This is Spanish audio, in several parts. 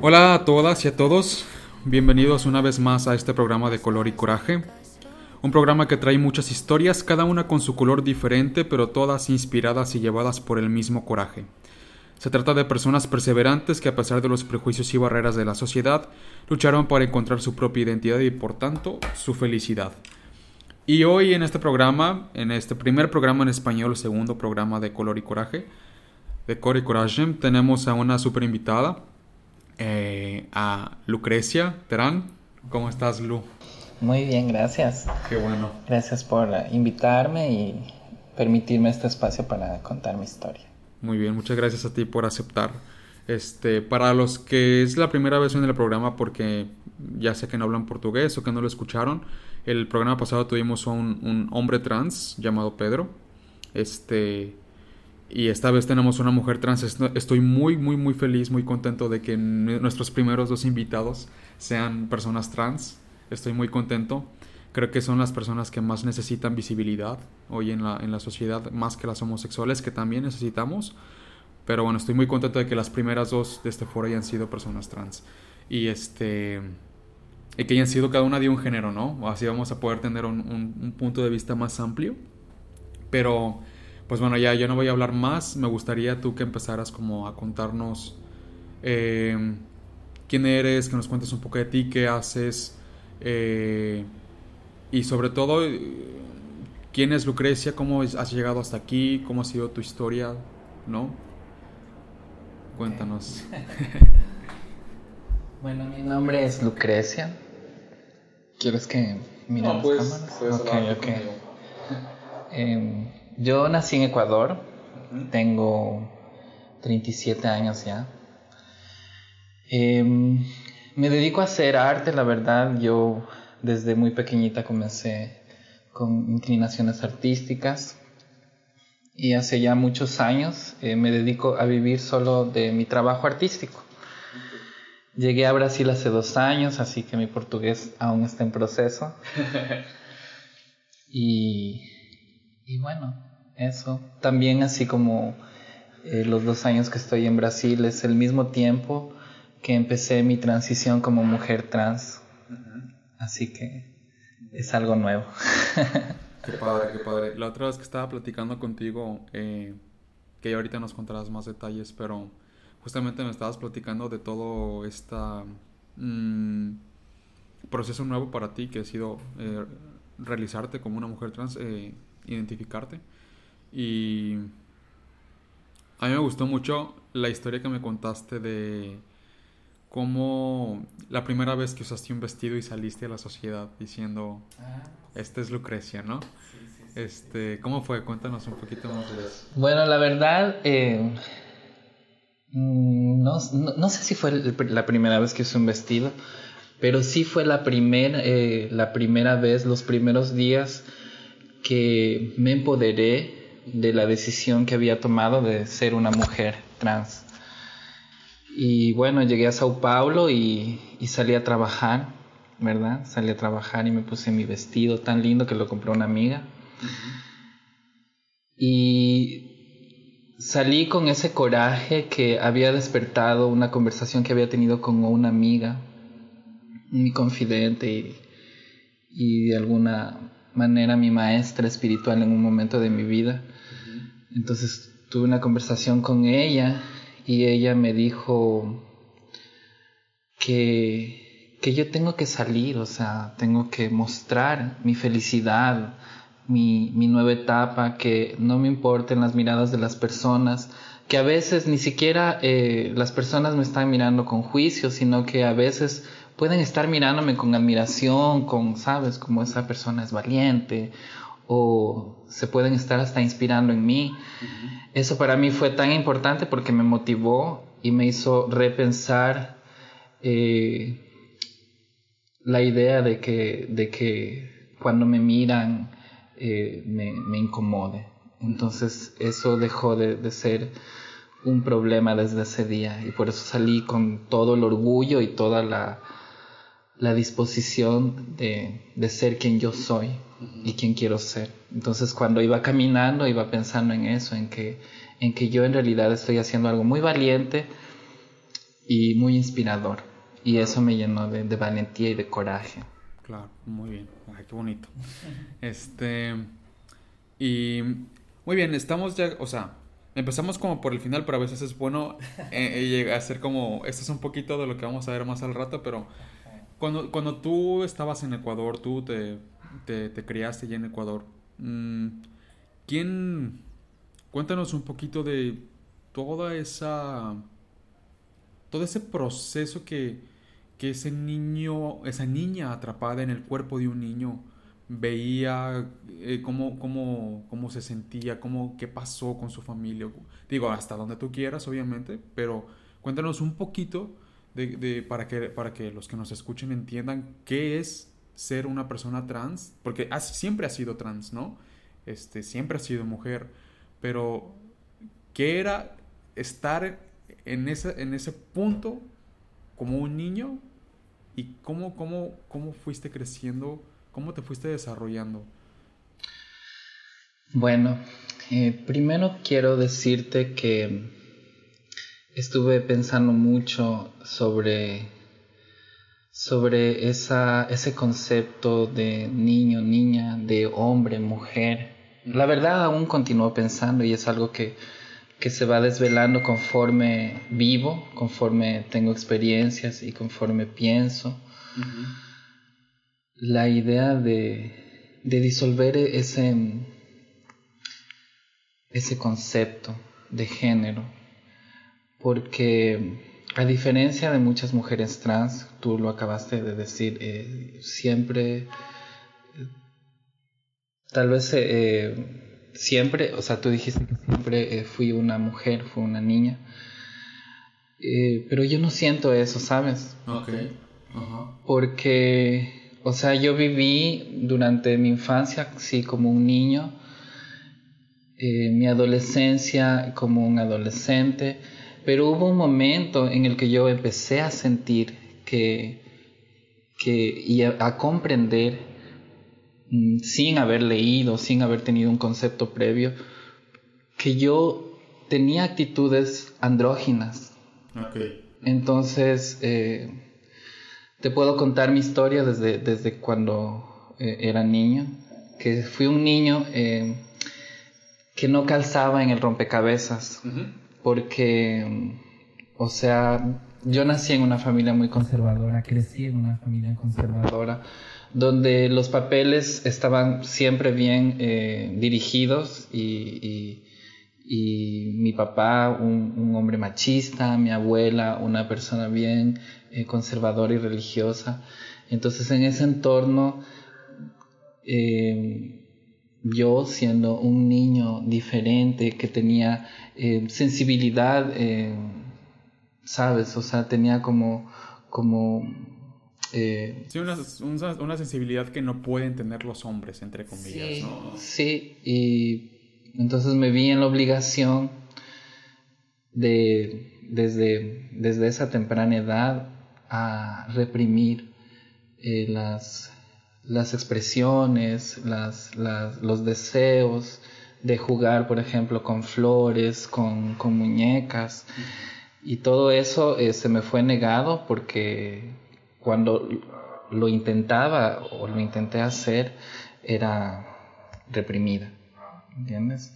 Hola a todas y a todos, bienvenidos una vez más a este programa de Color y Coraje. Un programa que trae muchas historias, cada una con su color diferente, pero todas inspiradas y llevadas por el mismo coraje. Se trata de personas perseverantes que a pesar de los prejuicios y barreras de la sociedad, lucharon para encontrar su propia identidad y por tanto su felicidad. Y hoy en este programa, en este primer programa en español, segundo programa de Color y Coraje, de Core y Coraje, tenemos a una super invitada, eh, a Lucrecia Terán. ¿Cómo estás, Lu? Muy bien, gracias. Qué bueno. Gracias por invitarme y permitirme este espacio para contar mi historia. Muy bien, muchas gracias a ti por aceptar. Este, para los que es la primera vez en el programa, porque ya sé que no hablan portugués o que no lo escucharon, el programa pasado tuvimos a un, hombre trans llamado Pedro. Este, y esta vez tenemos una mujer trans. Estoy muy, muy, muy feliz, muy contento de que nuestros primeros dos invitados sean personas trans. Estoy muy contento creo que son las personas que más necesitan visibilidad hoy en la, en la sociedad, más que las homosexuales, que también necesitamos. Pero bueno, estoy muy contento de que las primeras dos de este foro hayan sido personas trans. Y este. Y que hayan sido cada una de un género, ¿no? Así vamos a poder tener un, un, punto de vista más amplio. Pero, pues bueno, ya, yo no voy a hablar más. Me gustaría tú que empezaras como a contarnos eh, quién eres, que nos cuentes un poco de ti, qué haces. Eh, y sobre todo, ¿quién es Lucrecia? ¿Cómo has llegado hasta aquí? ¿Cómo ha sido tu historia? ¿No? Cuéntanos. bueno, mi nombre es Lucrecia. ¿Quieres que mire no, pues, cámaras? Em, yo nací en Ecuador. Tengo 37 años ya. Em, me dedico a hacer arte, la verdad. Yo desde muy pequeñita comencé con inclinaciones artísticas y hace ya muchos años eh, me dedico a vivir solo de mi trabajo artístico. Llegué a Brasil hace dos años, así que mi portugués aún está en proceso. y, y bueno, eso. También así como eh, los dos años que estoy en Brasil es el mismo tiempo que empecé mi transición como mujer trans. Así que es algo nuevo. qué padre, qué padre. La otra vez que estaba platicando contigo, eh, que ahorita nos contarás más detalles, pero justamente me estabas platicando de todo este proceso nuevo para ti que ha sido eh, realizarte como una mujer trans, eh, identificarte. Y a mí me gustó mucho la historia que me contaste de cómo la primera vez que usaste un vestido y saliste a la sociedad diciendo, ah, esta es Lucrecia, ¿no? este, ¿Cómo fue? Cuéntanos un poquito más de eso. Bueno, la verdad, eh, mm, no, no, sé si fue la primera vez que usé un vestido, pero sí fue la, primera eh, la primera vez, los primeros días que me empoderé de la decisión que había tomado de ser una mujer trans. Y bueno, llegué a Sao Paulo y, salí a trabajar, ¿verdad? Salí a trabajar y me puse mi vestido tan lindo que lo compró una amiga. Y salí con ese coraje que había despertado una conversación que había tenido con una amiga, mi confidente y, y de alguna manera mi maestra espiritual en un momento de mi vida. Entonces tuve una conversación con ella y ella me dijo que, que yo tengo que salir, o sea, tengo que mostrar mi felicidad, mi, mi nueva etapa, que no me importen las miradas de las personas, que a veces ni siquiera eh, las personas me están mirando con juicio, sino que a veces pueden estar mirándome con admiración, con, sabes, como esa persona es valiente, o se pueden estar hasta inspirando en mí. Eso para mí fue tan importante porque me motivó y me hizo repensar eh, la idea de que, de que cuando me miran eh, me, me, incomode. Entonces eso dejó de, de ser un problema desde ese día y por eso salí con todo el orgullo y toda la la disposición de, de ser quien yo soy y quien quiero ser. Entonces cuando iba caminando iba pensando en eso, en que, en que yo en realidad estoy haciendo algo muy valiente y muy inspirador. Y eso me llenó de, de valentía y de coraje. Claro, muy bien. Ay, qué bonito. Este. Y. Muy bien, estamos ya. O sea, empezamos como por el final, pero a veces es bueno eh, eh, hacer como. Esto es un poquito de lo que vamos a ver más al rato, pero. Cuando, cuando tú estabas en Ecuador, tú te, te, te criaste ya en Ecuador. Mm, ¿Quién. Cuéntanos un poquito de toda esa. Todo ese proceso que que ese niño, esa niña atrapada en el cuerpo de un niño veía eh, cómo, cómo, cómo, se sentía, cómo, qué pasó con su familia. Digo, hasta donde tú quieras, obviamente, pero cuéntanos un poquito de, para, que, para que los que nos escuchen entiendan qué es ser una persona trans, porque siempre ha sido trans, ¿no? Este, siempre ha sido mujer, pero ¿qué era estar en ese, en ese punto como un niño ¿Y cómo, cómo, cómo fuiste creciendo? ¿Cómo te fuiste desarrollando? Bueno, eh, primero quiero decirte que estuve pensando mucho sobre, sobre esa, ese concepto de niño, niña, de hombre, mujer. La verdad aún continúo pensando y es algo que que se va desvelando conforme vivo, conforme tengo experiencias y conforme pienso. La idea de, de, disolver ese, ese concepto de género, porque a diferencia de muchas mujeres trans, tú lo acabaste de decir, eh, siempre, eh, tal vez... Eh, siempre, o sea, tú dijiste que siempre eh, fui una mujer, fui una niña, eh, pero yo no siento eso, ¿sabes? Ok. Porque, o sea, yo viví durante mi infancia, sí, como un niño, eh, mi adolescencia como un adolescente, pero hubo un momento en el que yo empecé a sentir que, que y a comprender Mm, sin haber leído, sin haber tenido un concepto previo, que yo tenía actitudes andróginas. Entonces, eh, te puedo contar mi historia desde, desde cuando eh, era niño, que fui un niño eh, que no calzaba en el rompecabezas, porque, o sea, yo nací en una familia muy conservadora, crecí en una familia conservadora donde los papeles estaban siempre bien eh, dirigidos y, mi papá un, hombre machista, mi abuela una persona bien eh, conservadora y religiosa. Entonces en ese entorno eh, yo siendo un niño diferente que tenía sensibilidad, ¿sabes? O sea, tenía como, como eh, sí, una, una, sensibilidad que no pueden tener los hombres, entre comillas. Sí, sí, y entonces me vi en la obligación de, desde, desde esa temprana edad, a reprimir eh, las, las expresiones, las, las, los deseos de jugar, por ejemplo, con flores, con, con muñecas. Y todo eso eh, se me fue negado porque cuando lo intentaba o lo intenté hacer, era reprimida, ¿entiendes?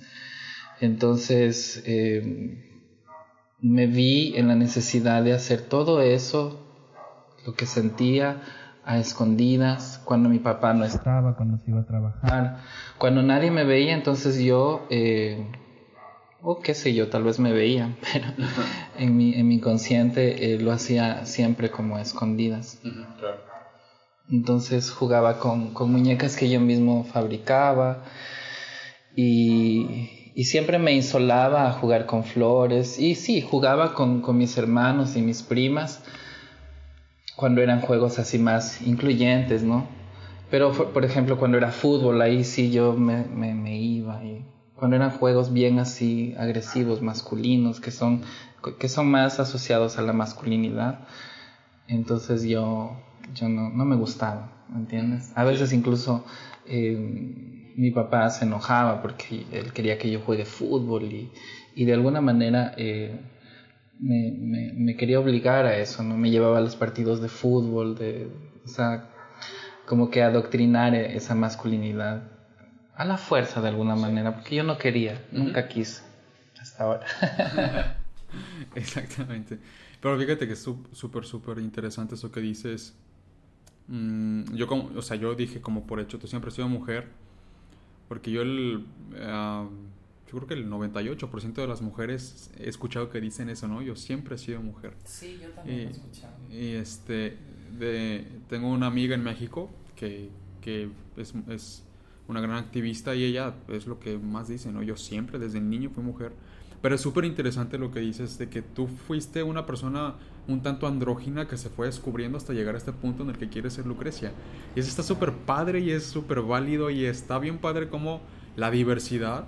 Entonces eh, me vi en la necesidad de hacer todo eso, lo que sentía a escondidas, cuando mi papá no estaba, cuando se iba a trabajar, cuando nadie me veía, entonces yo... Eh, o qué sé yo, tal vez me veía, pero en mi, en mi inconsciente eh, lo hacía siempre como a escondidas. Entonces jugaba con, con, muñecas que yo mismo fabricaba y, y, siempre me insolaba a jugar con flores y sí, jugaba con, con mis hermanos y mis primas cuando eran juegos así más incluyentes, ¿no? Pero por ejemplo cuando era fútbol ahí sí yo me, me, me iba y cuando eran juegos bien así agresivos, masculinos, que son, que son más asociados a la masculinidad. Entonces yo yo no, no me gustaba, ¿me entiendes? A veces incluso eh, mi papá se enojaba porque él quería que yo juegue fútbol y, y de alguna manera eh, me, me, me, quería obligar a eso, ¿no? Me llevaba a los partidos de fútbol, de, o sea, como que adoctrinar esa masculinidad a la fuerza de alguna manera, porque yo no quería, nunca quise, hasta ahora. Exactamente. Pero fíjate que es súper, súper interesante eso que dices. Mm, yo como, o sea, yo dije como por hecho, tú siempre has sido mujer, porque yo el... Uh, yo creo que el 98% de las mujeres he escuchado que dicen eso, ¿no? Yo siempre he sido mujer. Sí, yo también y, he escuchado. Y este, de, tengo una amiga en México que, que es, es, una gran activista y ella es lo que más dice, ¿no? Yo siempre, desde niño, fui mujer. Pero es súper interesante lo que dices de que tú fuiste una persona un tanto andrógina que se fue descubriendo hasta llegar a este punto en el que quieres ser Lucrecia. Y eso está súper padre y es súper válido y está bien padre como la diversidad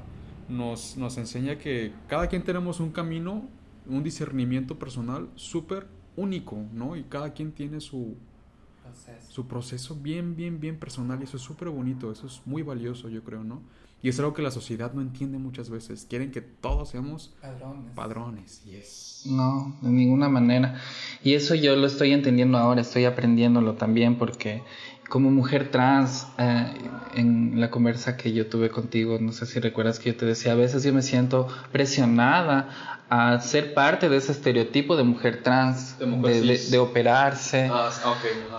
nos, nos enseña que cada quien tenemos un camino, un discernimiento personal súper único, ¿no? Y cada quien tiene su proceso. su proceso bien, bien, bien personal y eso es súper bonito, eso es muy valioso, yo creo, ¿no? Y es algo que la sociedad no entiende muchas veces. Quieren que todos seamos padrones. Padrones, yes. No, de ninguna manera. Y eso yo lo estoy entendiendo ahora, estoy aprendiéndolo también porque como mujer trans, eh, en la conversa que yo tuve contigo, no sé si recuerdas que yo te decía, a veces yo me siento presionada a ser parte de ese estereotipo de mujer trans, de, operarse, ah,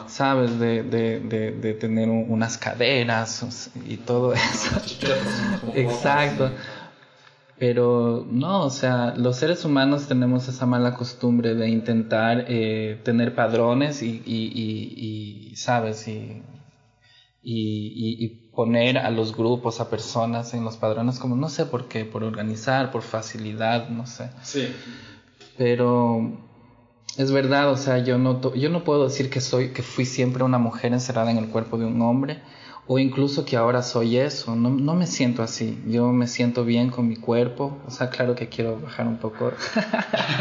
¿sabes? De, de, tener unas caderas y todo eso. Exacto. Pero no, o sea, los seres humanos tenemos esa mala costumbre de intentar eh, tener padrones y, y, y, ¿sabes? Y, y, poner a los grupos, a personas en los padrones como, no sé por qué, por organizar, por facilidad, no sé. Sí. Pero es verdad, o sea, yo no, yo no puedo decir que, soy, que fui siempre una mujer encerrada en el cuerpo de un hombre o incluso que ahora soy eso, no, no, me siento así, yo me siento bien con mi cuerpo, o sea, claro que quiero bajar un poco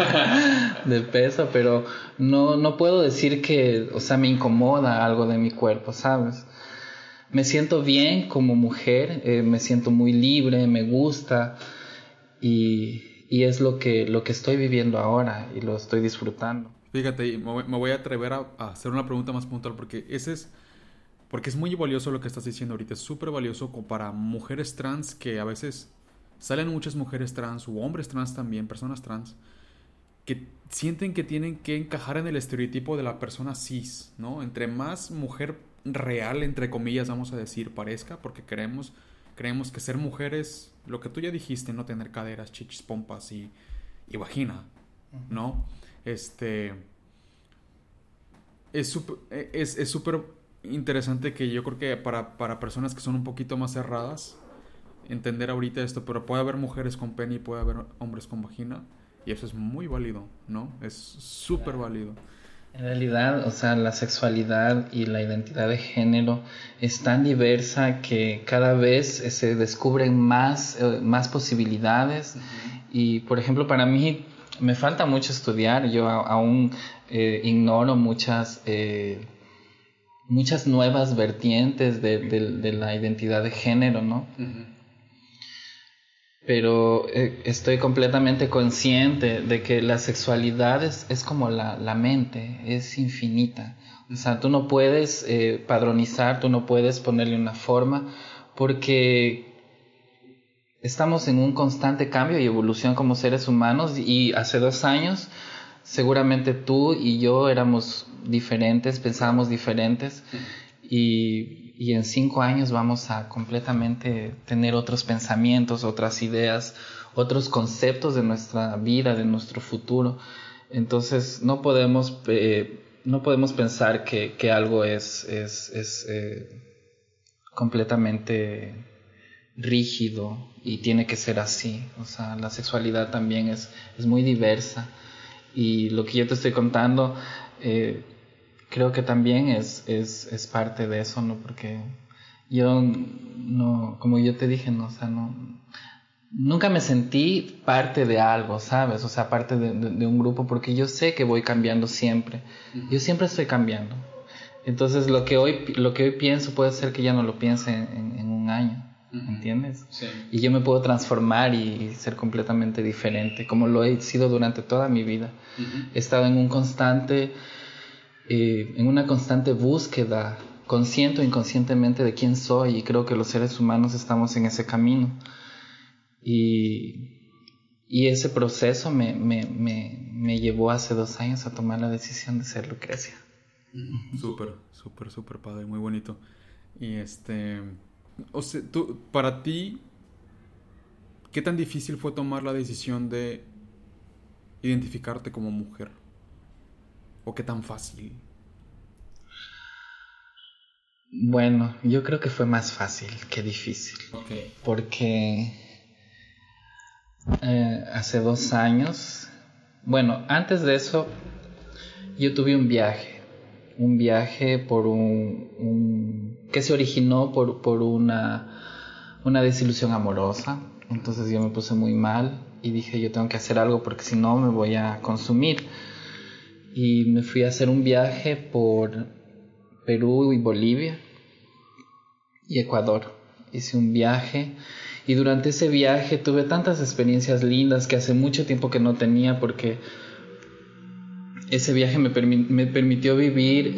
de peso, pero no, no puedo decir que, o sea, me incomoda algo de mi cuerpo, ¿sabes? Me siento bien como mujer, eh, me siento muy libre, me gusta y, y, es lo que, lo que estoy viviendo ahora y lo estoy disfrutando. Fíjate, me voy a atrever a, hacer una pregunta más puntual porque ese es porque es muy valioso lo que estás diciendo ahorita, es súper valioso para mujeres trans que a veces salen muchas mujeres trans o hombres trans también, personas trans, que sienten que tienen que encajar en el estereotipo de la persona cis, ¿no? Entre más mujer real, entre comillas, vamos a decir, parezca, porque creemos, creemos que ser mujer es lo que tú ya dijiste, no tener caderas, chichis, pompas y, y vagina, ¿no? Este... Es súper es, es interesante que yo creo que para, para personas que son un poquito más cerradas, entender ahorita esto, pero puede haber mujeres con pene y puede haber hombres con vagina, y eso es muy válido, ¿no? Es súper válido. En realidad, o sea, la sexualidad y la identidad de género es tan diversa que cada vez se descubren más, eh, más posibilidades. Y, por ejemplo, para mí me falta mucho estudiar. Yo aún eh, ignoro muchas eh, muchas nuevas vertientes de, de, la identidad de género, ¿no? Pero eh, estoy completamente consciente de que la sexualidad es, es como la, la, mente, es infinita. O sea, tú no puedes eh, padronizar, tú no puedes ponerle una forma, porque estamos en un constante cambio y evolución como seres humanos y hace dos años seguramente tú y yo éramos diferentes, pensábamos diferentes y, en cinco años vamos a completamente tener otros pensamientos, otras ideas, otros conceptos de nuestra vida, de nuestro futuro. Entonces no podemos, eh, no podemos pensar que, algo es eh, completamente rígido y tiene que ser así. O sea, la sexualidad también es, es muy diversa y lo que yo te estoy contando, eh, creo que también es, es, es, parte de eso, ¿no? Porque yo no, como yo te dije, no, o sea, no, nunca me sentí parte de algo, ¿sabes? O sea, parte de, de, un grupo, porque yo sé que voy cambiando siempre. Yo siempre estoy cambiando. Entonces lo que hoy, lo que hoy pienso puede ser que ya no lo piense en, un año. ¿Entiendes? Sí. Y yo me puedo transformar y ser completamente diferente, como lo he sido durante toda mi vida. He estado en un constante, eh, en una constante búsqueda, consciente o inconscientemente de quién soy, y creo que los seres humanos estamos en ese camino. Y y ese proceso me, me, me, me, llevó hace dos años a tomar la decisión de ser Lucrecia. Súper, súper, súper padre, muy bonito. Y este, o sea, tú, para ti, ¿qué tan difícil fue tomar la decisión de identificarte como mujer? ¿O qué tan fácil? Bueno, yo creo que fue más fácil que difícil. Okay. Porque eh, hace dos años. Bueno, antes de eso, yo tuve un viaje. Un viaje por un. Que se originó por, por una, una desilusión amorosa. Entonces yo me puse muy mal y dije: Yo tengo que hacer algo porque si no me voy a consumir. Y me fui a hacer un viaje por Perú y Bolivia y Ecuador. Hice un viaje y durante ese viaje tuve tantas experiencias lindas que hace mucho tiempo que no tenía porque ese viaje me, me permitió vivir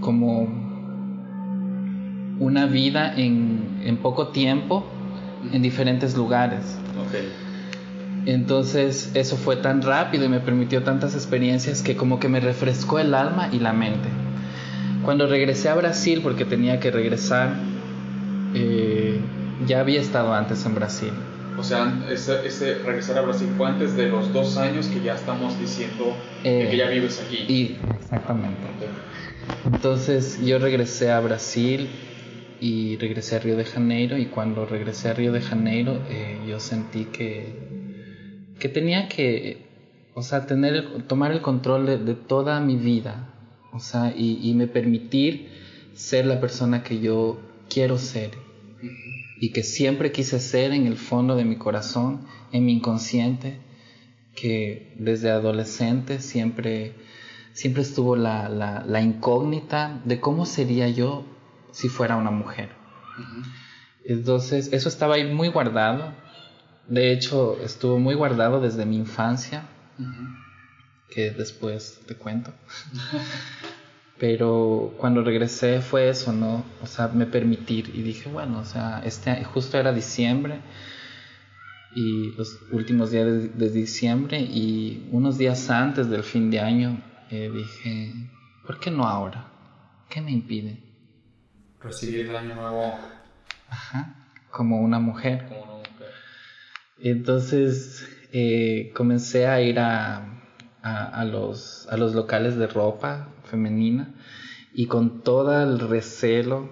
como una vida en, en, poco tiempo en diferentes lugares. Entonces eso fue tan rápido y me permitió tantas experiencias que como que me refrescó el alma y la mente. Cuando regresé a Brasil, porque tenía que regresar, eh, ya había estado antes en Brasil. O sea, ese, ese, regresar a Brasil fue antes de los dos años que ya estamos diciendo que ya eh, vives aquí. Y, exactamente. Entonces yo regresé a Brasil y regresé a Río de Janeiro y cuando regresé a Río de Janeiro eh, yo sentí que, que tenía que, o sea, tener, tomar el control de, toda mi vida, o sea, y, y, me permitir ser la persona que yo quiero ser y que siempre quise ser en el fondo de mi corazón, en mi inconsciente, que desde adolescente siempre, siempre estuvo la, la, incógnita de cómo sería yo si fuera una mujer. Entonces, eso estaba ahí muy guardado. De hecho, estuvo muy guardado desde mi infancia, que después te cuento. Pero cuando regresé fue eso, ¿no? O sea, me permitir. Y dije, bueno, o sea, este justo era diciembre y los últimos días de, diciembre y unos días antes del fin de año eh, dije, ¿por qué no ahora? ¿Qué me impide? Recibir el año nuevo. Ajá, como una mujer. Como una mujer. Entonces eh, comencé a ir a, a, los, a los locales de ropa femenina y con todo el recelo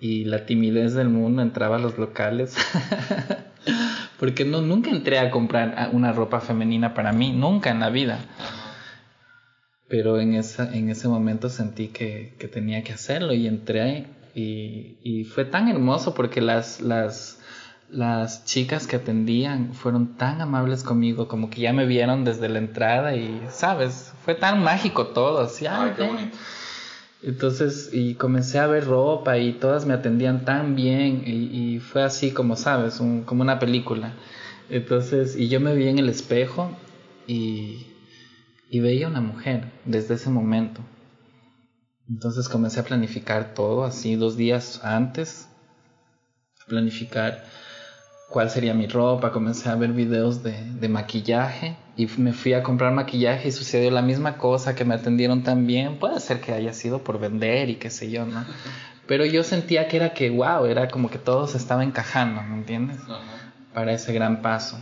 y la timidez del mundo entraba a los locales. Porque no, nunca entré a comprar una ropa femenina para mí, nunca en la vida. Pero en, esa, en ese momento sentí que, que tenía que hacerlo y entré y, y, fue tan hermoso porque las, las, las chicas que atendían fueron tan amables conmigo, como que ya me vieron desde la entrada y, ¿sabes? Fue tan mágico todo, así, ay, qué bonito. Entonces, y comencé a ver ropa y todas me atendían tan bien y, fue así como, ¿sabes? como una película. Entonces, y yo me vi en el espejo y, y veía una mujer desde ese momento. Entonces comencé a planificar todo así dos días antes, planificar cuál sería mi ropa, comencé a ver videos de, de, maquillaje y me fui a comprar maquillaje y sucedió la misma cosa, que me atendieron tan bien, puede ser que haya sido por vender y qué sé yo, ¿no? Pero yo sentía que era que, wow, era como que todo se estaba encajando, ¿me entiendes? Para ese gran paso.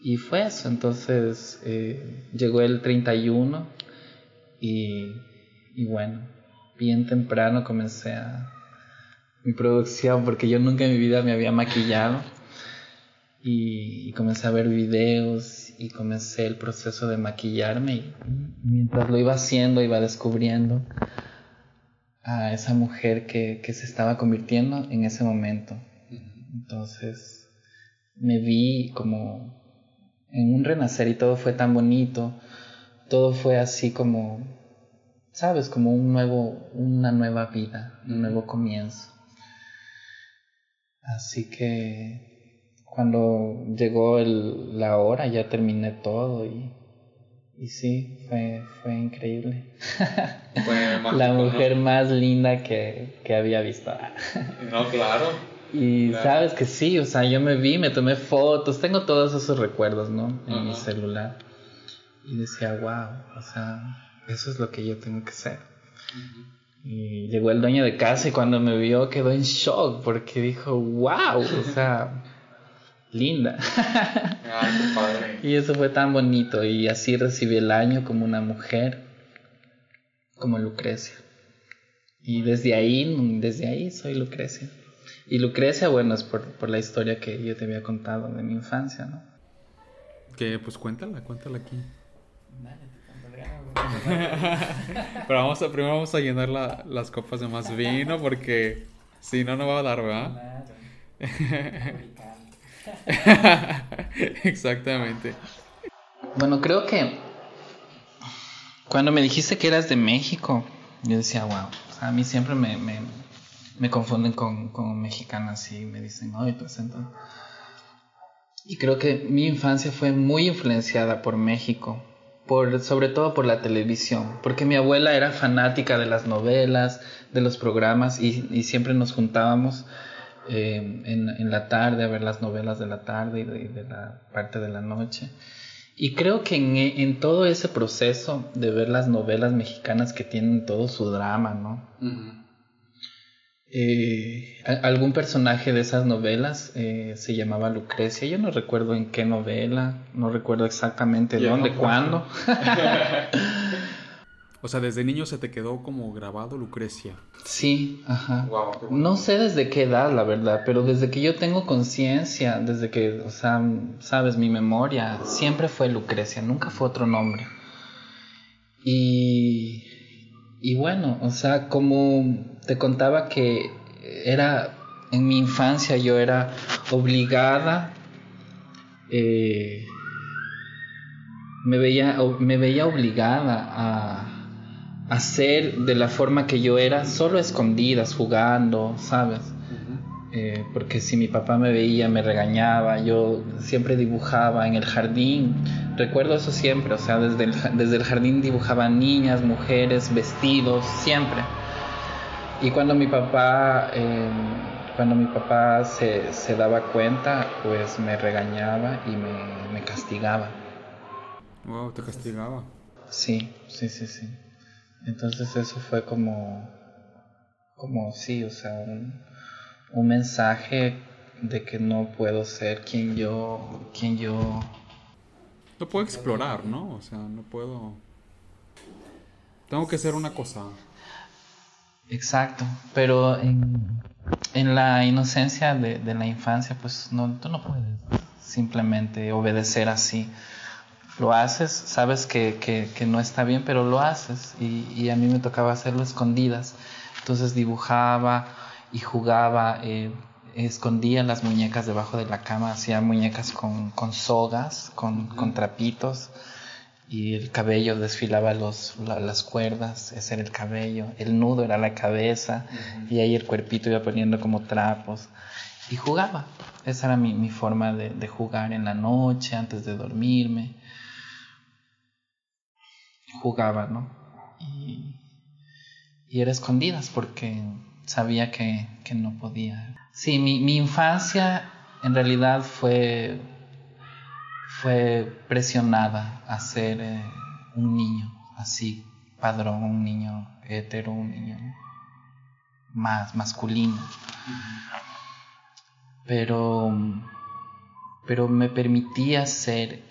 Y fue eso, entonces eh, llegó el 31 y, y bueno, bien temprano comencé a, mi producción porque yo nunca en mi vida me había maquillado y, comencé a ver videos y comencé el proceso de maquillarme y mientras lo iba haciendo iba descubriendo a esa mujer que, que se estaba convirtiendo en ese momento. Entonces me vi como en un renacer y todo fue tan bonito, todo fue así como sabes, como un nuevo, una nueva vida, un nuevo comienzo. Así que cuando llegó el, la hora ya terminé todo y, y sí, fue, fue increíble. Fue la mujer más linda que, que había visto. no, claro. Y sabes que sí, o sea, yo me vi, me tomé fotos, tengo todos esos recuerdos, ¿no? En mi celular. Y decía, wow, o sea, eso es lo que yo tengo que ser. Y llegó el dueño de casa y cuando me vio quedó en shock porque dijo, wow, o sea, linda. Ay, qué padre. Y eso fue tan bonito y así recibí el año como una mujer, como Lucrecia. Y desde ahí, desde ahí soy Lucrecia. Y Lucrecia, bueno, es por, por la historia que yo te había contado de mi infancia, ¿no? Que pues cuéntala, cuéntala aquí. Pero vamos a, primero vamos a llenar la, las copas de más vino porque si no, no va a dar, ¿verdad? Exactamente. Bueno, creo que cuando me dijiste que eras de México, yo decía, wow, a mí siempre me, me, me confunden con, con, mexicanas y me dicen, ay, presento. Y creo que mi infancia fue muy influenciada por México por, sobre todo por la televisión, porque mi abuela era fanática de las novelas, de los programas y, siempre nos juntábamos eh, en, la tarde a ver las novelas de la tarde y de, la parte de la noche. Y creo que en, en, todo ese proceso de ver las novelas mexicanas que tienen todo su drama, ¿no? Eh, algún personaje de esas novelas eh, se llamaba Lucrecia. Yo no recuerdo en qué novela, no recuerdo exactamente dónde, cuándo. o sea, desde niño se te quedó como grabado Lucrecia. Sí, ajá. no sé desde qué edad, la verdad, pero desde que yo tengo conciencia, desde que, o sea, sabes, mi memoria, siempre fue Lucrecia, nunca fue otro nombre. Y y bueno, o sea, como te contaba que era en mi infancia yo era obligada, eh, me, veía, me veía obligada a, ser de la forma que yo era, solo escondidas, jugando, ¿sabes? Eh, porque si mi papá me veía me regañaba, yo siempre dibujaba en el jardín, recuerdo eso siempre, o sea, desde el, desde el jardín dibujaba niñas, mujeres, vestidos, siempre. Y cuando mi papá, em, cuando mi papá se, se, daba cuenta, pues me regañaba y me, me castigaba. Wow, te castigaba. Sí, sí, sí, sí. Entonces eso fue como, como sí, o sea, un, un mensaje de que no puedo ser quien yo, quien yo... No puedo explorar, ¿no? O sea, no puedo... Tengo que ser una cosa. Exacto, pero en, en la inocencia de, de, la infancia, pues no, tú no puedes simplemente obedecer así. Lo haces, sabes que, que, que no está bien, pero lo haces. Y, y, a mí me tocaba hacerlo escondidas. Entonces dibujaba y jugaba, eh, escondía las muñecas debajo de la cama, hacía muñecas con, con sogas, con, con, trapitos, y el cabello desfilaba los, las cuerdas, ese era el cabello, el nudo era la cabeza, y ahí el cuerpito iba poniendo como trapos, y jugaba. Esa era mi, mi forma de, de, jugar en la noche, antes de dormirme. Jugaba, ¿no? Y, y era escondidas porque sabía que, que no podía. Sí, mi, mi, infancia en realidad fue, fue presionada a ser eh, un niño así, padrón, un niño hetero, un niño más masculino. Pero, pero me permitía ser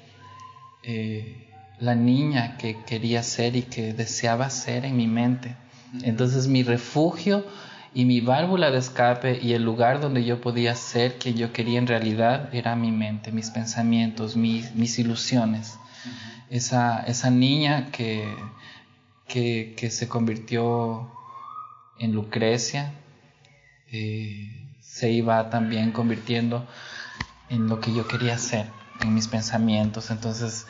eh, la niña que quería ser y que deseaba ser en mi mente. Entonces mi refugio y mi válvula de escape y el lugar donde yo podía ser quien yo quería en realidad era mi mente, mis pensamientos, mis, ilusiones. esa, esa niña que, que, que, se convirtió en Lucrecia eh, se iba también convirtiendo en lo que yo quería ser, en mis pensamientos. Entonces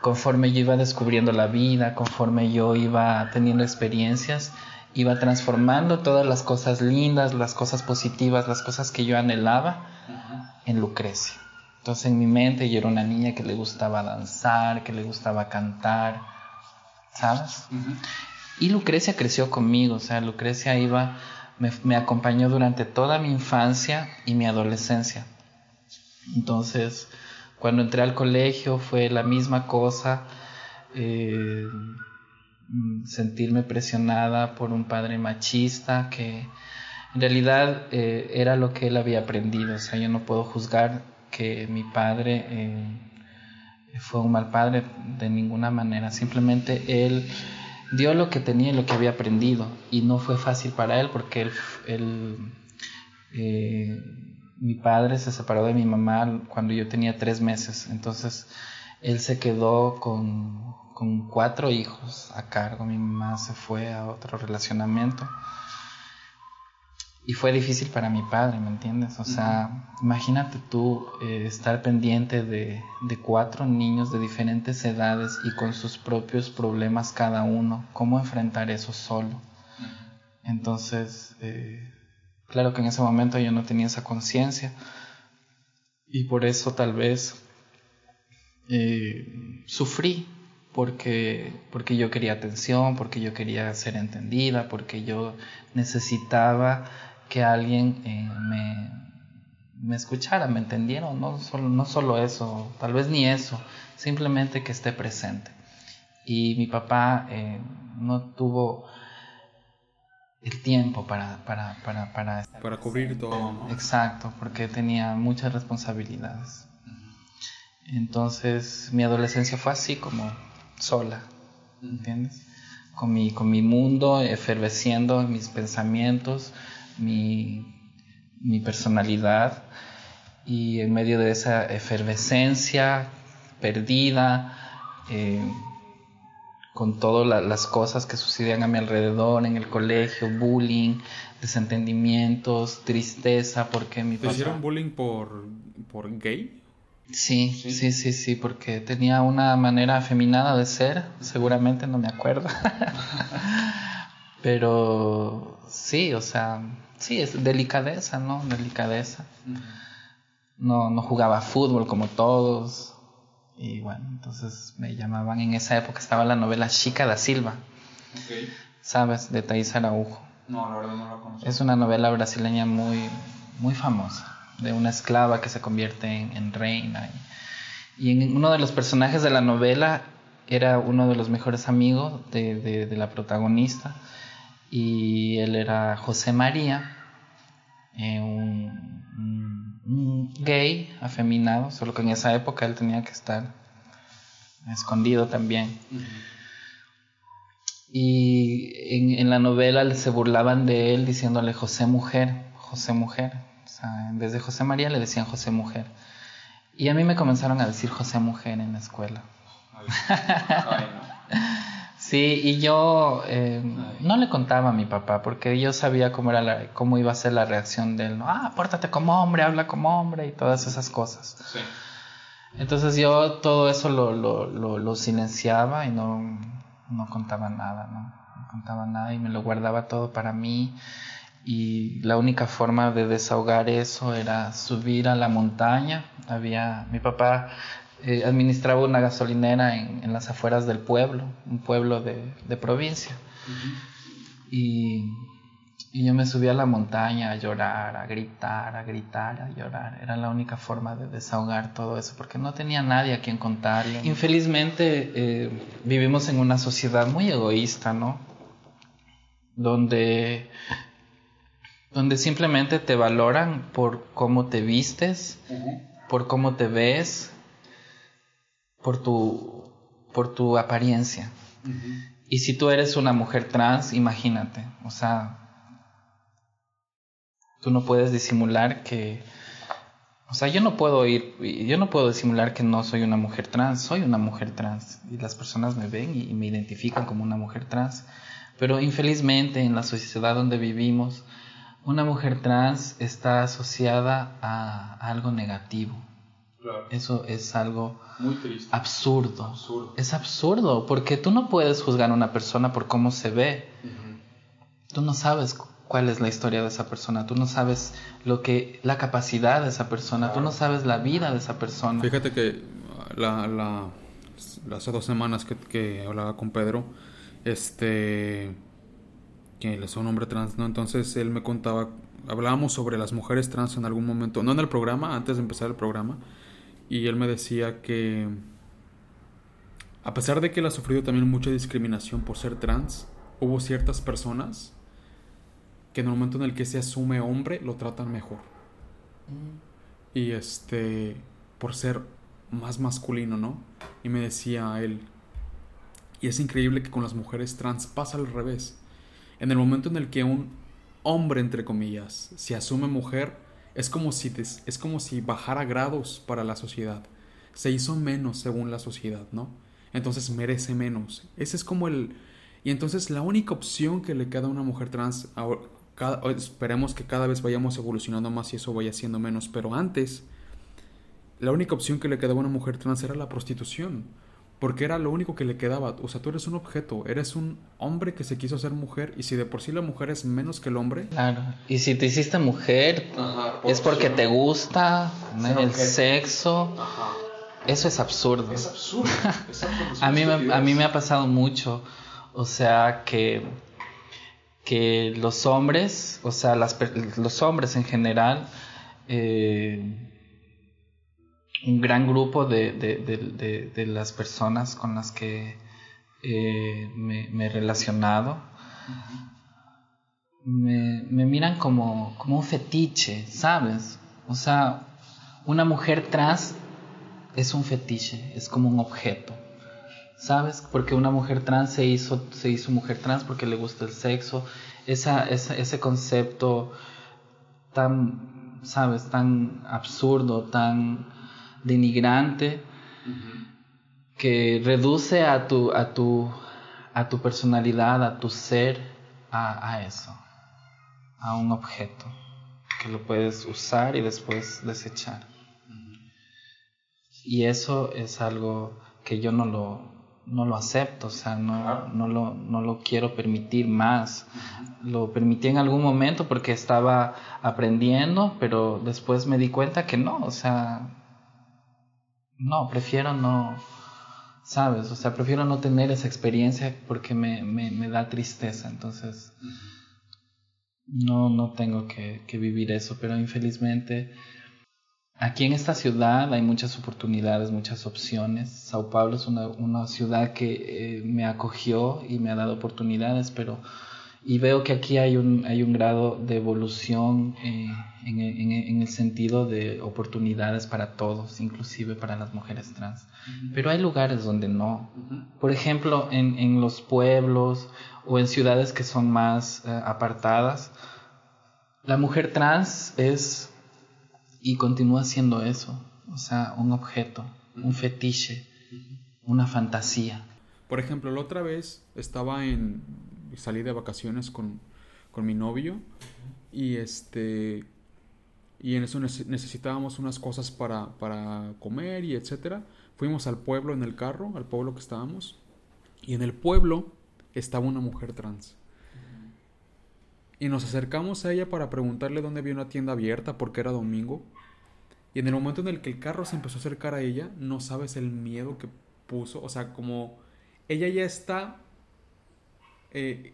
conforme yo iba descubriendo la vida, conforme yo iba teniendo experiencias, iba transformando todas las cosas lindas, las cosas positivas, las cosas que yo anhelaba en Lucrecia. Entonces en mi mente yo era una niña que le gustaba danzar, que le gustaba cantar, ¿sabes? Y Lucrecia creció conmigo, o sea, Lucrecia iba, me, acompañó durante toda mi infancia y mi adolescencia. Entonces, cuando entré al colegio fue la misma cosa. Eh, sentirme presionada por un padre machista que en realidad eh, era lo que él había aprendido. O sea, yo no puedo juzgar que mi padre eh, fue un mal padre de ninguna manera. Simplemente él dio lo que tenía y lo que había aprendido. Y no fue fácil para él porque él, eh, mi padre se separó de mi mamá cuando yo tenía tres meses. Entonces él se quedó con con cuatro hijos a cargo. Mi mamá se fue a otro relacionamiento. Y fue difícil para mi padre, ¿me entiendes? O sea, imagínate tú eh, estar pendiente de, cuatro niños de diferentes edades y con sus propios problemas cada uno. ¿Cómo enfrentar eso solo? Entonces, eh, claro que en ese momento yo no tenía esa conciencia y por eso tal vez eh, sufrí porque, porque yo quería atención, porque yo quería ser entendida, porque yo necesitaba que alguien eh, me, me, escuchara, me entendiera, no solo, no solo eso, tal vez ni eso, simplemente que esté presente. Y mi papá eh, no tuvo el tiempo para, para, para, para, para cubrir todo. Exacto, porque tenía muchas responsabilidades. Entonces mi adolescencia fue así como sola, ¿entiendes? Con mi, con mi mundo eferveciendo, mis pensamientos, mi, mi personalidad y en medio de esa efervescencia perdida, eh, con todas las cosas que sucedían a mi alrededor, en el colegio, bullying, desentendimientos, tristeza, porque mi ¿Te hicieron bullying por, por gay? Sí, sí, sí, sí, porque tenía una manera afeminada de ser, seguramente no me acuerdo. Pero sí, o sea, sí, es delicadeza, ¿no? Delicadeza. No, no jugaba fútbol como todos. Y bueno, entonces me llamaban, en esa época estaba la novela Chica da Silva. ¿Sabes? De Thais Araujo. No, la verdad no la conozco. Es una novela brasileña muy, muy famosa de una esclava que se convierte en, reina. Y, en uno de los personajes de la novela era uno de los mejores amigos de, la protagonista y él era José María, eh, un, gay afeminado, solo que en esa época él tenía que estar escondido también. Y en, en, la novela se burlaban de él diciéndole José Mujer, José Mujer en vez de José María le decían José Mujer. Y a mí me comenzaron a decir José Mujer en la escuela. sí, y yo eh, no le contaba a mi papá porque yo sabía cómo, era la, cómo iba a ser la reacción de él. ¿no? Ah, pórtate como hombre, habla como hombre y todas esas cosas. Entonces yo todo eso lo, lo, lo, lo silenciaba y no, no contaba nada, ¿no? No contaba nada y me lo guardaba todo para mí y la única forma de desahogar eso era subir a la montaña. Había, mi papá eh, administraba una gasolinera en, las afueras del pueblo, un pueblo de, provincia. y, y, yo me subí a la montaña a llorar, a gritar, a gritar, a llorar. Era la única forma de desahogar todo eso, porque no tenía nadie a quien contarle. Infelizmente eh, vivimos en una sociedad muy egoísta, ¿no? Donde donde simplemente te valoran por cómo te vistes, por cómo te ves, por tu, por tu apariencia. Y si tú eres una mujer trans, imagínate, o sea, tú no puedes disimular que, o sea, yo no puedo ir, yo no puedo disimular que no soy una mujer trans, soy una mujer trans y las personas me ven y me identifican como una mujer trans. Pero infelizmente en la sociedad donde vivimos, una mujer trans está asociada a algo negativo. Eso es algo Muy triste. absurdo. Absurdo. Es absurdo, porque tú no puedes juzgar a una persona por cómo se ve. Tú no sabes cuál es la historia de esa persona, tú no sabes lo que la capacidad de esa persona, tú no sabes la vida de esa persona. Fíjate que la, la, hace dos semanas que, que hablaba con Pedro, este que él es un hombre trans, ¿no? Entonces él me contaba, hablábamos sobre las mujeres trans en algún momento, no en el programa, antes de empezar el programa, y él me decía que a pesar de que él ha sufrido también mucha discriminación por ser trans, hubo ciertas personas que en el momento en el que se asume hombre lo tratan mejor. Y este, por ser más masculino, ¿no? Y me decía él, y es increíble que con las mujeres trans pasa al revés. En el momento en el que un hombre, entre comillas, se asume mujer, es como si, es como si bajara grados para la sociedad. Se hizo menos según la sociedad, ¿no? Entonces merece menos. Ese es como el... Y entonces la única opción que le queda a una mujer trans, esperemos que cada vez vayamos evolucionando más y eso vaya siendo menos, pero antes la única opción que le quedaba a una mujer trans era la prostitución, porque era lo único que le quedaba. O sea, tú eres un objeto, eres un hombre que se quiso hacer mujer y si de por sí la mujer es menos que el hombre. Claro, y si te hiciste mujer es porque te gusta el sexo. Eso es absurdo. Es absurdo. a, mí me, a mí me ha pasado mucho. O sea, que que los hombres, o sea, las, los hombres en general, eh, un gran grupo de, de, de, las personas con las que eh, me, he relacionado, me, me, miran como, como un fetiche, ¿sabes? O sea, una mujer trans es un fetiche, es como un objeto. ¿sabes? Porque una mujer trans se hizo, se hizo mujer trans porque le gusta el sexo. Esa, ese concepto tan, ¿sabes? Tan absurdo, tan denigrante, que reduce a tu, a, tu, a tu personalidad, a tu ser, a, a eso, a un objeto que lo puedes usar y después desechar. Y eso es algo que yo no lo, no lo acepto, o sea, no, no, lo, no lo quiero permitir más. Lo permití en algún momento porque estaba aprendiendo, pero después me di cuenta que no, o sea, no, prefiero no, ¿sabes? O sea, prefiero no tener esa experiencia porque me, me, me da tristeza, entonces no, no tengo que, que vivir eso, pero infelizmente Aquí en esta ciudad hay muchas oportunidades, muchas opciones. Sao Paulo es una, una ciudad que eh, me acogió y me ha dado oportunidades, pero y veo que aquí hay un, hay un grado de evolución eh, en, en, en, el sentido de oportunidades para todos, inclusive para las mujeres trans. Pero hay lugares donde no. Por ejemplo, en, en, los pueblos o en ciudades que son más eh, apartadas, la mujer trans es y continúa siendo eso, o sea, un objeto, un fetiche, una fantasía. Por ejemplo, la otra vez estaba en salí de vacaciones con, con mi novio y este y en eso necesitábamos unas cosas para, para comer y etcétera. Fuimos al pueblo en el carro, al pueblo que estábamos, y en el pueblo estaba una mujer trans. Y nos acercamos a ella para preguntarle dónde había una tienda abierta porque era domingo. Y en el momento en el que el carro se empezó a acercar a ella, no sabes el miedo que puso. O sea, como ella ya está... Eh,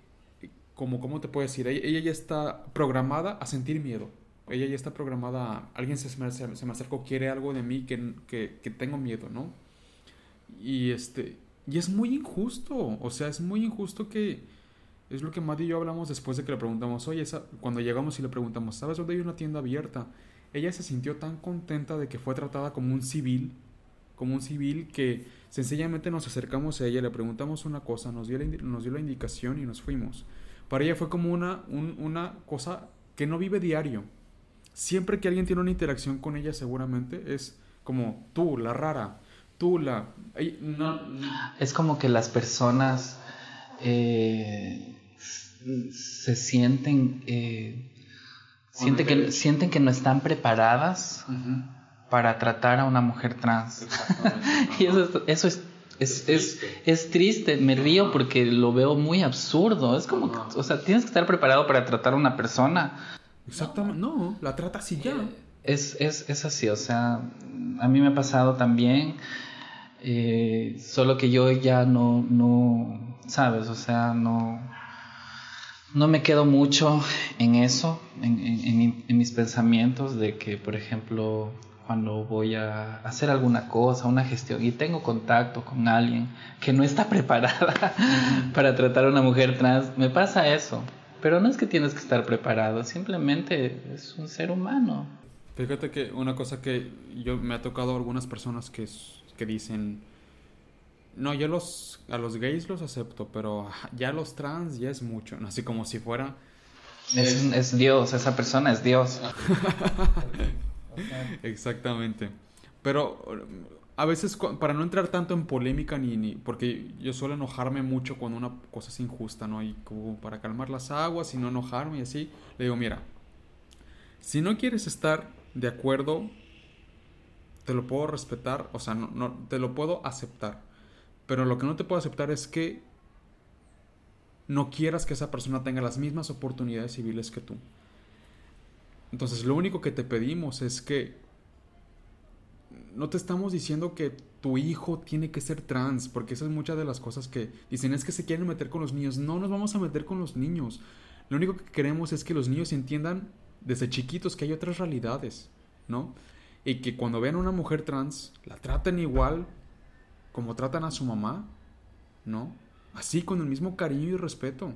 como, ¿cómo te puedo decir? Ella, ya está programada a sentir miedo. Ella ya está programada Alguien se, me, se me acercó, quiere algo de mí que, que, que tengo miedo, ¿no? Y este... Y es muy injusto. O sea, es muy injusto que es lo que Matt y yo hablamos después de que le preguntamos, oye, esa, cuando llegamos y le preguntamos, ¿sabes dónde hay una tienda abierta? Ella se sintió tan contenta de que fue tratada como un civil, como un civil que sencillamente nos acercamos a ella, le preguntamos una cosa, nos dio la, nos dio la indicación y nos fuimos. Para ella fue como una, una cosa que no vive diario. Siempre que alguien tiene una interacción con ella seguramente es como tú, la rara, tú, la... No, Es como que las personas... Eh, se sienten, eh, sienten, que, sienten que no están preparadas para tratar a una mujer trans. y eso, eso es es, es, es, triste, me río porque lo veo muy absurdo. Es como, o sea, tienes que estar preparado para tratar a una persona. Exactamente, no, la tratas y ya. Es, es, es así, o sea, a mí me ha pasado también, eh, solo que yo ya no, no, sabes, o sea, no, no me quedo mucho en eso, en, en, en mis pensamientos de que, por ejemplo, cuando voy a hacer alguna cosa, una gestión y tengo contacto con alguien que no está preparada para tratar a una mujer trans, me pasa eso. Pero no es que tienes que estar preparado, simplemente es un ser humano. Fíjate que una cosa que yo me ha tocado algunas personas que, que dicen, no, yo los, a los gays los acepto, pero ya los trans ya es mucho, así como si fuera... Es, es Dios, esa persona es Dios. Exactamente. Pero a veces para no entrar tanto en polémica ni, ni porque yo suelo enojarme mucho cuando una cosa es injusta, ¿no? Y como para calmar las aguas y no enojarme y así, le digo, mira, si no quieres estar de acuerdo, te lo puedo respetar, o sea, no, no te lo puedo aceptar. Pero lo que no te puedo aceptar es que no quieras que esa persona tenga las mismas oportunidades civiles que tú. Entonces lo único que te pedimos es que no te estamos diciendo que tu hijo tiene que ser trans, porque esas es muchas de las cosas que dicen es que se quieren meter con los niños. No nos vamos a meter con los niños. Lo único que queremos es que los niños entiendan desde chiquitos que hay otras realidades, ¿no? Y que cuando vean a una mujer trans, la traten igual como tratan a su mamá, ¿no? Así, con el mismo cariño y respeto.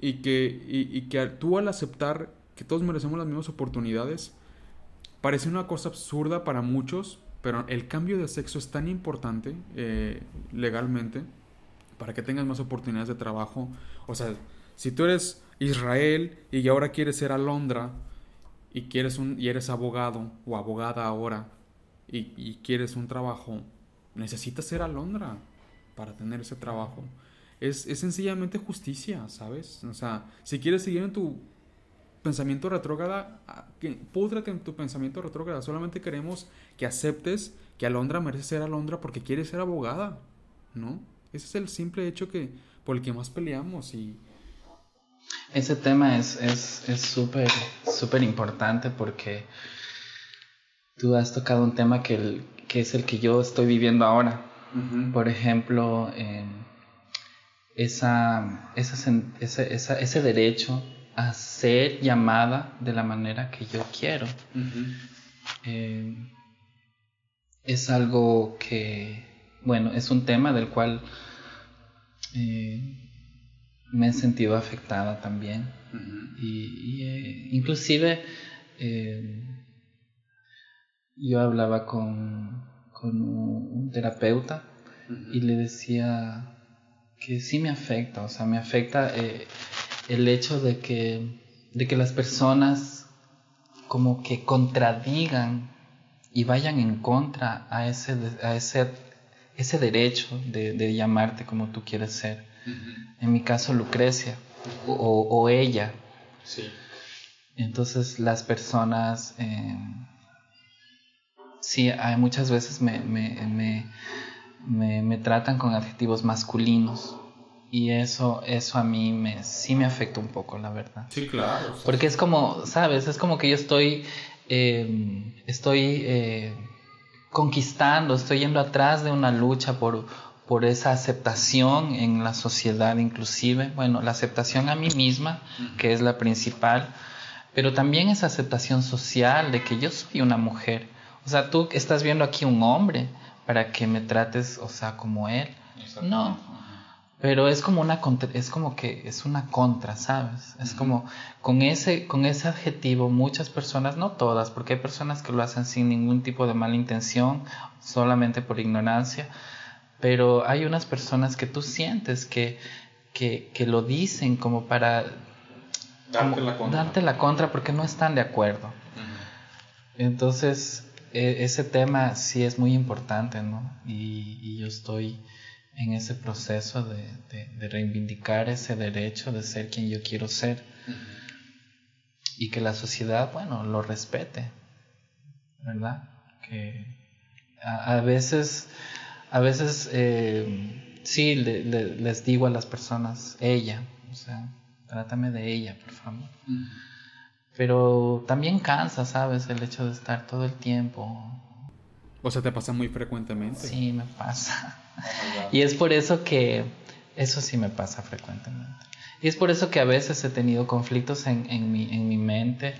Y que, y que tú al aceptar que todos merecemos las mismas oportunidades, parece una cosa absurda para muchos, pero el cambio de sexo es tan importante eh, legalmente para que tengas más oportunidades de trabajo. O sea, si tú eres Israel y ahora quieres ser Alondra y quieres un y eres abogado o abogada ahora y, quieres un trabajo, necesitas ser Alondra para tener ese trabajo. Es, es sencillamente justicia, ¿sabes? O sea, si quieres seguir en tu pensamiento retrógrada, ah, púdrate en tu pensamiento retrógrada. Solamente queremos que aceptes que Alondra merece ser Alondra porque quiere ser abogada, ¿no? Ese es el simple hecho que por el que más peleamos y ese tema es es súper súper importante porque tú has tocado un tema que, que es el que yo estoy viviendo ahora. Por ejemplo, esa, esa, esa, ese derecho a ser llamada de la manera que yo quiero. Eh, es algo que, bueno, es un tema del cual eh, me he sentido afectada también. Y, eh, inclusive yo hablaba con, con un, terapeuta y le decía que sí me afecta, o sea, me afecta el hecho de que, de que las personas como que contradigan y vayan en contra a ese, a ese, ese derecho de, llamarte como tú quieres ser. En mi caso, Lucrecia o, ella. Entonces las personas, eh, sí, hay, muchas veces me, me, me, me, tratan con adjetivos masculinos. Y eso, eso a mí me, sí me afecta un poco, la verdad. Sí, claro. Porque es como, ¿sabes? Es como que yo estoy, em, estoy eh, conquistando, estoy yendo atrás de una lucha por, por esa aceptación en la sociedad inclusive. Bueno, la aceptación a mí misma, que es la principal, pero también esa aceptación social de que yo soy una mujer. O sea, tú estás viendo aquí un hombre para que me trates, o sea, como él. No, pero es como una es como que es una contra, ¿sabes? Es como con ese con ese adjetivo muchas personas, no todas, porque hay personas que lo hacen sin ningún tipo de mala intención, solamente por ignorancia, pero hay unas personas que tú sientes que que, que lo dicen como para darte, la contra. darte la contra porque no están de acuerdo. Entonces, e, ese tema sí es muy importante, ¿no? Y, y yo estoy en ese proceso de, de, reivindicar ese derecho de ser quien yo quiero ser y que la sociedad, bueno, lo respete, ¿verdad? que a, veces, a veces eh, sí les digo a las personas, ella, o sea, trátame de ella, por favor. Pero también cansa, ¿sabes? El hecho de estar todo el tiempo. O sea, te pasa muy frecuentemente. Sí, me pasa. y es por eso que eso sí me pasa frecuentemente. Y es por eso que a veces he tenido conflictos en, en, mi, en mi mente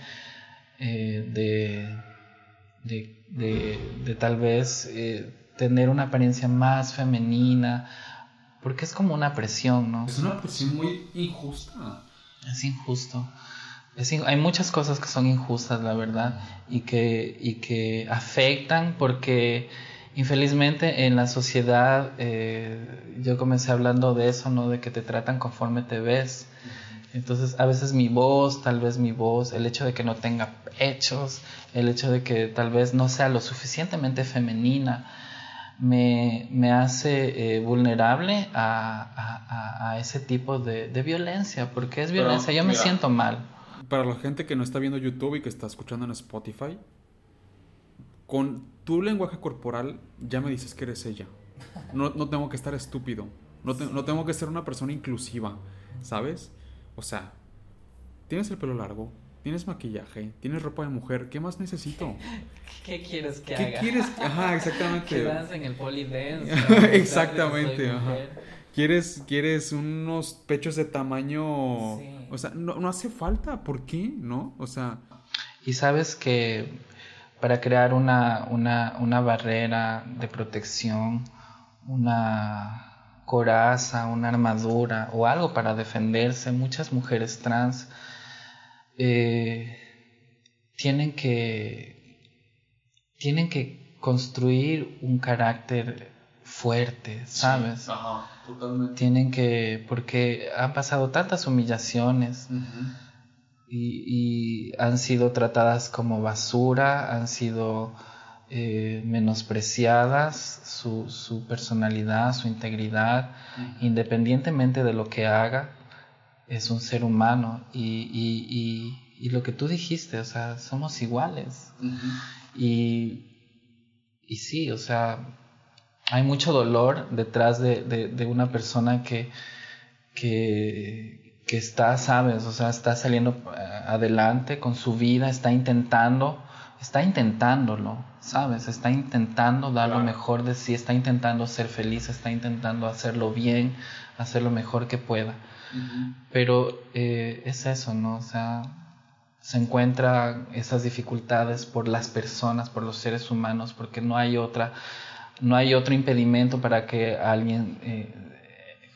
eh, de, de, de, tal vez eh, tener una apariencia más femenina, porque es como una presión, ¿no? Es una presión muy injusta. Es injusto. Es hay muchas cosas que son injustas, la verdad, y que, y que afectan porque infelizmente en la sociedad, eh, yo comencé hablando de eso, ¿no? De que te tratan conforme te ves. Entonces, a veces mi voz, tal vez mi voz, el hecho de que no tenga pechos, el hecho de que tal vez no sea lo suficientemente femenina, me, me hace eh, vulnerable a, a, ese tipo de, de, violencia, porque es violencia, yo me siento mal. Para la gente que no está viendo YouTube y que está escuchando en Spotify, con tu lenguaje corporal ya me dices que eres ella. No, no tengo que estar estúpido, no, no tengo que ser una persona inclusiva, ¿sabes? O sea, tienes el pelo largo, tienes maquillaje, tienes ropa de mujer, ¿qué más necesito? ¿Qué quieres que ¿Qué haga? quieres? Ajá, exactamente. que en el polydance. exactamente, ajá. ¿Quieres, quieres unos pechos de tamaño... O sea, no, no hace falta, ¿por qué? ¿No? O sea... Y sabes que para crear una, una, una barrera de protección, una coraza, una armadura o algo para defenderse, muchas mujeres trans eh, tienen que tienen que construir un carácter fuerte, ¿sabes? ajá, totalmente. Tienen que, porque han pasado tantas humillaciones y, han sido tratadas como basura, han sido eh, menospreciadas su, su, personalidad, su integridad, independientemente de lo que haga, es un ser humano y, y, y, lo que tú dijiste, o sea, somos iguales. y, y sí, o sea, hay mucho dolor detrás de, de, una persona que, que, que, está, sabes, o sea, está saliendo eh, adelante con su vida, está intentando, está intentándolo, sabes, está intentando dar lo mejor de sí, está intentando ser feliz, está intentando hacerlo bien, hacer lo mejor que pueda. Pero eh, es eso, ¿no? O sea, se encuentran esas dificultades por las personas, por los seres humanos, porque no hay otra, no hay otro impedimento para que alguien eh,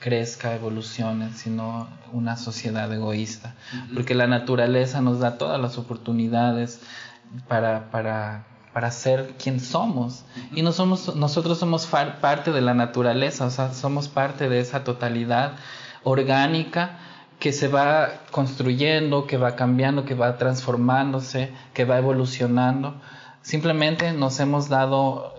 crezca, evolucione, sino una sociedad egoísta. Porque la naturaleza nos da todas las oportunidades para, para, para ser quien somos. Y no somos, nosotros somos parte de la naturaleza, o sea, somos parte de esa totalidad orgánica que se va construyendo, que va cambiando, que va transformándose, que va evolucionando. Simplemente nos hemos dado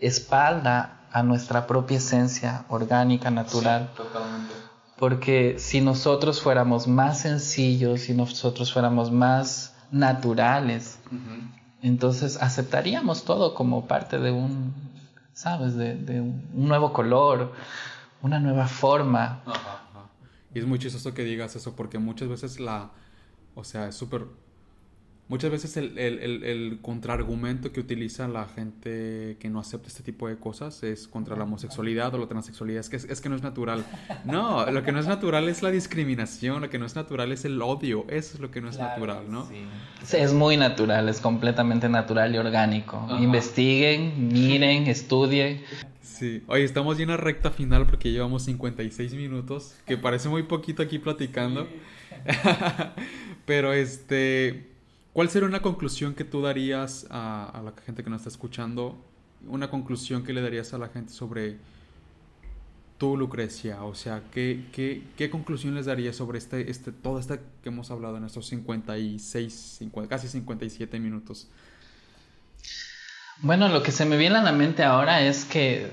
espalda a nuestra propia esencia orgánica, natural. totalmente. Porque si nosotros fuéramos más sencillos, si nosotros fuéramos más naturales, entonces aceptaríamos todo como parte de un, ¿sabes? De, de un nuevo color, una nueva forma. Y es muy chistoso que digas eso porque muchas veces la, o sea, es súper, muchas veces el, el, el, contraargumento que utiliza la gente que no acepta este tipo de cosas es contra la homosexualidad o la transexualidad, es que, es, que no es natural. No, lo que no es natural es la discriminación, lo que no es natural es el odio, eso es lo que no es natural, ¿no? Sí. Es muy natural, es completamente natural y orgánico. Investiguen, miren, estudien. Sí, oye, estamos ya en la recta final porque llevamos 56 minutos, que parece muy poquito aquí platicando. Pero este, ¿cuál sería una conclusión que tú darías a, la gente que nos está escuchando? Una conclusión que le darías a la gente sobre tú, Lucrecia. O sea, ¿qué, qué, qué conclusión les darías sobre este, este, todo esto que hemos hablado en estos 56, casi 57 minutos? Bueno, lo que se me viene a la mente ahora es que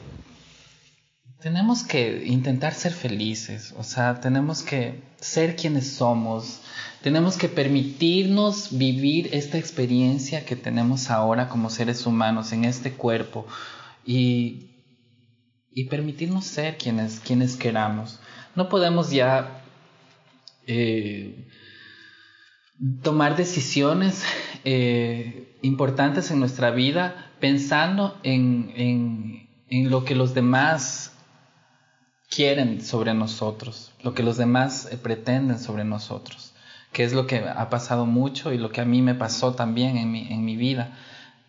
tenemos que intentar ser felices, o sea, tenemos que ser quienes somos, tenemos que permitirnos vivir esta experiencia que tenemos ahora como seres humanos en este cuerpo y, permitirnos ser quienes, quienes queramos. No podemos ya eh, tomar decisiones eh, importantes en nuestra vida pensando en, en, en lo que los demás quieren sobre nosotros, lo que los demás eh, pretenden sobre nosotros, que es lo que ha pasado mucho y lo que a mí me pasó también en mi, en mi vida,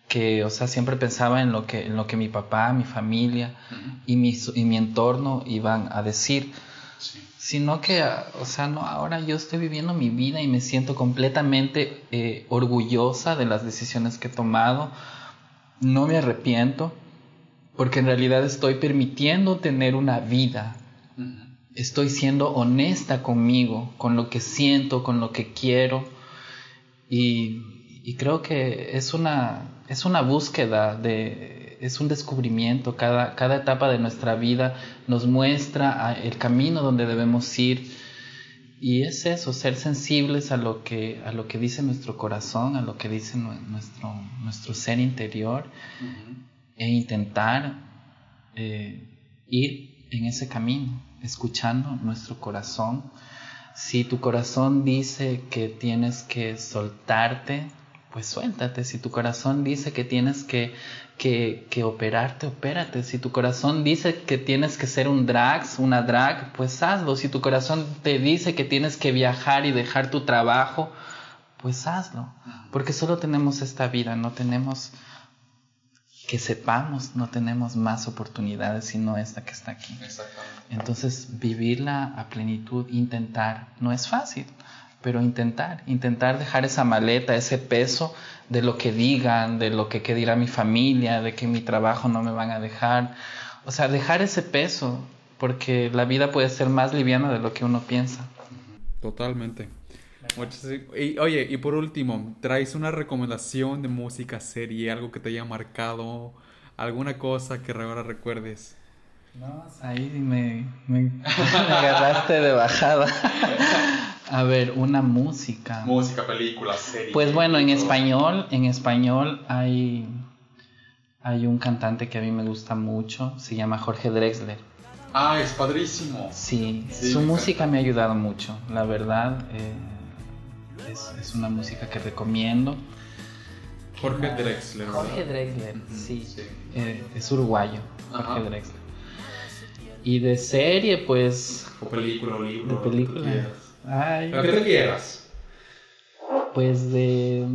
que, o sea, siempre pensaba en lo que, en lo que mi papá, mi familia y, mi, y mi entorno iban a decir, sino que, o sea, no, ahora yo estoy viviendo mi vida y me siento completamente eh, orgullosa de las decisiones que he tomado, no me arrepiento, porque en realidad estoy permitiendo tener una vida. Estoy siendo honesta conmigo, con lo que siento, con lo que quiero. Y, creo que es una, es una búsqueda, de, es un descubrimiento. Cada, cada etapa de nuestra vida nos muestra el camino donde debemos ir. Y es eso, ser sensibles a lo que, a lo que dice nuestro corazón, a lo que dice nuestro, nuestro ser interior e intentar eh, ir en ese camino, escuchando nuestro corazón. Si tu corazón dice que tienes que soltarte, pues suéltate. Si tu corazón dice que tienes que, que, que, operarte, opérate. Si tu corazón dice que tienes que ser un drag, una drag, pues hazlo. Si tu corazón te dice que tienes que viajar y dejar tu trabajo, pues hazlo. Porque solo tenemos esta vida, no tenemos que sepamos no tenemos más oportunidades sino esta que está aquí. Entonces, vivirla a plenitud, intentar, no es fácil, pero intentar, intentar dejar esa maleta, ese peso de lo que digan, de lo que, que dirá mi familia, de que mi trabajo no me van a dejar. O sea, dejar ese peso, porque la vida puede ser más liviana de lo que uno piensa. Totalmente. Y, oye, y por último, ¿traes una recomendación de música, serie, algo que te haya marcado, alguna cosa que ahora recuerdes? No, ahí me, me, agarraste de bajada. A ver, una música. Música, película, serie. Pues bueno, en español, en español hay, hay un cantante que a mí me gusta mucho, se llama Jorge Drexler. Ah, es padrísimo. Sí, su música me ha ayudado mucho, la verdad. Eh, es, una música que recomiendo. Jorge Drexler. Jorge Drexler, sí. Eh, es uruguayo, Jorge Drexler. Y de serie, pues. O película o libro. De película. Ay. Lo que te quieras. Pues de.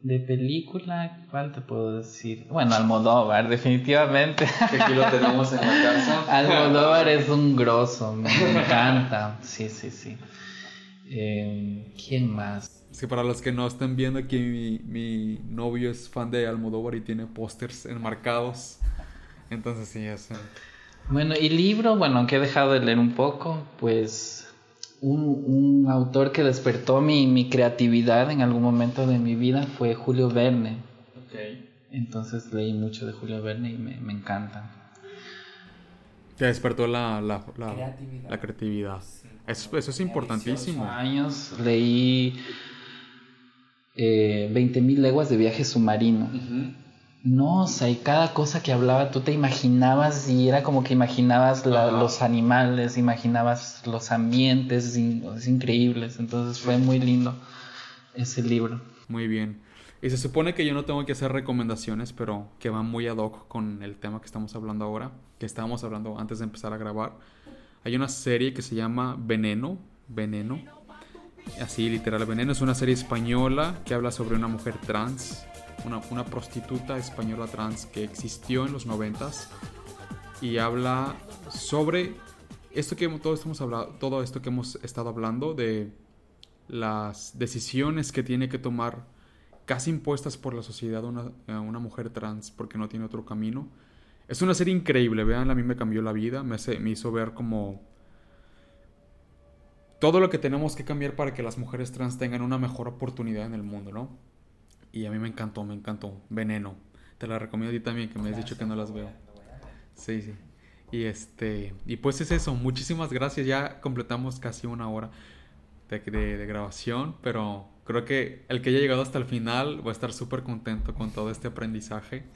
De película, ¿cuál te puedo decir? Bueno, Almodóvar, definitivamente. aquí lo tenemos en la casa. Almodóvar es un grosso, me encanta. Sí, sí, sí. Eh, ¿Quién más? Sí, para los que no están viendo aquí, mi, mi novio es fan de Almodóvar y tiene pósters enmarcados. Entonces sí, es... Bueno, y libro, bueno, aunque he dejado de leer un poco, pues un, un autor que despertó mi, mi, creatividad en algún momento de mi vida fue Julio Verne. Okay. Entonces leí mucho de Julio Verne y me, me encanta. Te despertó la, la, la creatividad. La creatividad. Eso, es importantísimo. años leí eh, 20.000 leguas de viaje submarino. No, o sea, y cada cosa que hablaba tú te imaginabas y era como que imaginabas los animales, imaginabas los ambientes es increíbles. Entonces fue muy lindo ese libro. Muy bien. Y se supone que yo no tengo que hacer recomendaciones, pero que van muy ad hoc con el tema que estamos hablando ahora, que estábamos hablando antes de empezar a grabar. Hay una serie que se llama Veneno, Veneno, así literal Veneno, es una serie española que habla sobre una mujer trans, una, una prostituta española trans que existió en los noventas y habla sobre esto que todo, estamos hablando, todo esto que hemos estado hablando de las decisiones que tiene que tomar casi impuestas por la sociedad una, una mujer trans porque no tiene otro camino es una serie increíble, vean, a mí me cambió la vida, me, me hizo ver como todo lo que tenemos que cambiar para que las mujeres trans tengan una mejor oportunidad en el mundo, ¿no? Y a mí me encantó, me encantó. Veneno. Te la recomiendo a ti también, que me has dicho que no las veo. Sí, sí. Y este, y pues es eso, muchísimas gracias, ya completamos casi una hora de, de, grabación, pero creo que el que haya llegado hasta el final va a estar súper contento con todo este aprendizaje.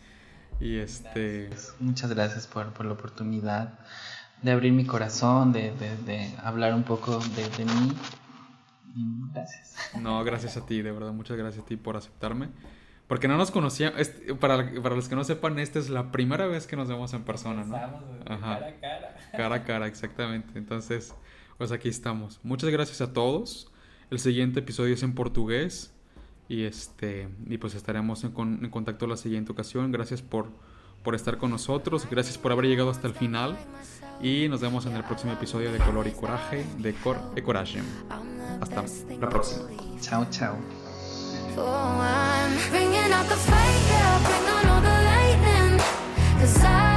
Y este... Muchas gracias por, por la oportunidad de abrir mi corazón, de, de, de hablar un poco de, de mí. Gracias. No, gracias a ti, de verdad, muchas gracias a ti por aceptarme. Porque no nos conocíamos, para, para los que no sepan, esta es la primera vez que nos vemos en persona, ¿no? cara a cara. Cara a cara, exactamente. Entonces, pues aquí estamos. Muchas gracias a todos. El siguiente episodio es en portugués. Y este y pues estaremos en, en contacto la siguiente ocasión. Gracias por, por estar con nosotros. Gracias por haber llegado hasta el final. Y nos vemos en el próximo episodio de Color y Coraje de Cor e Coraje. Hasta la próxima. Chao, chao. I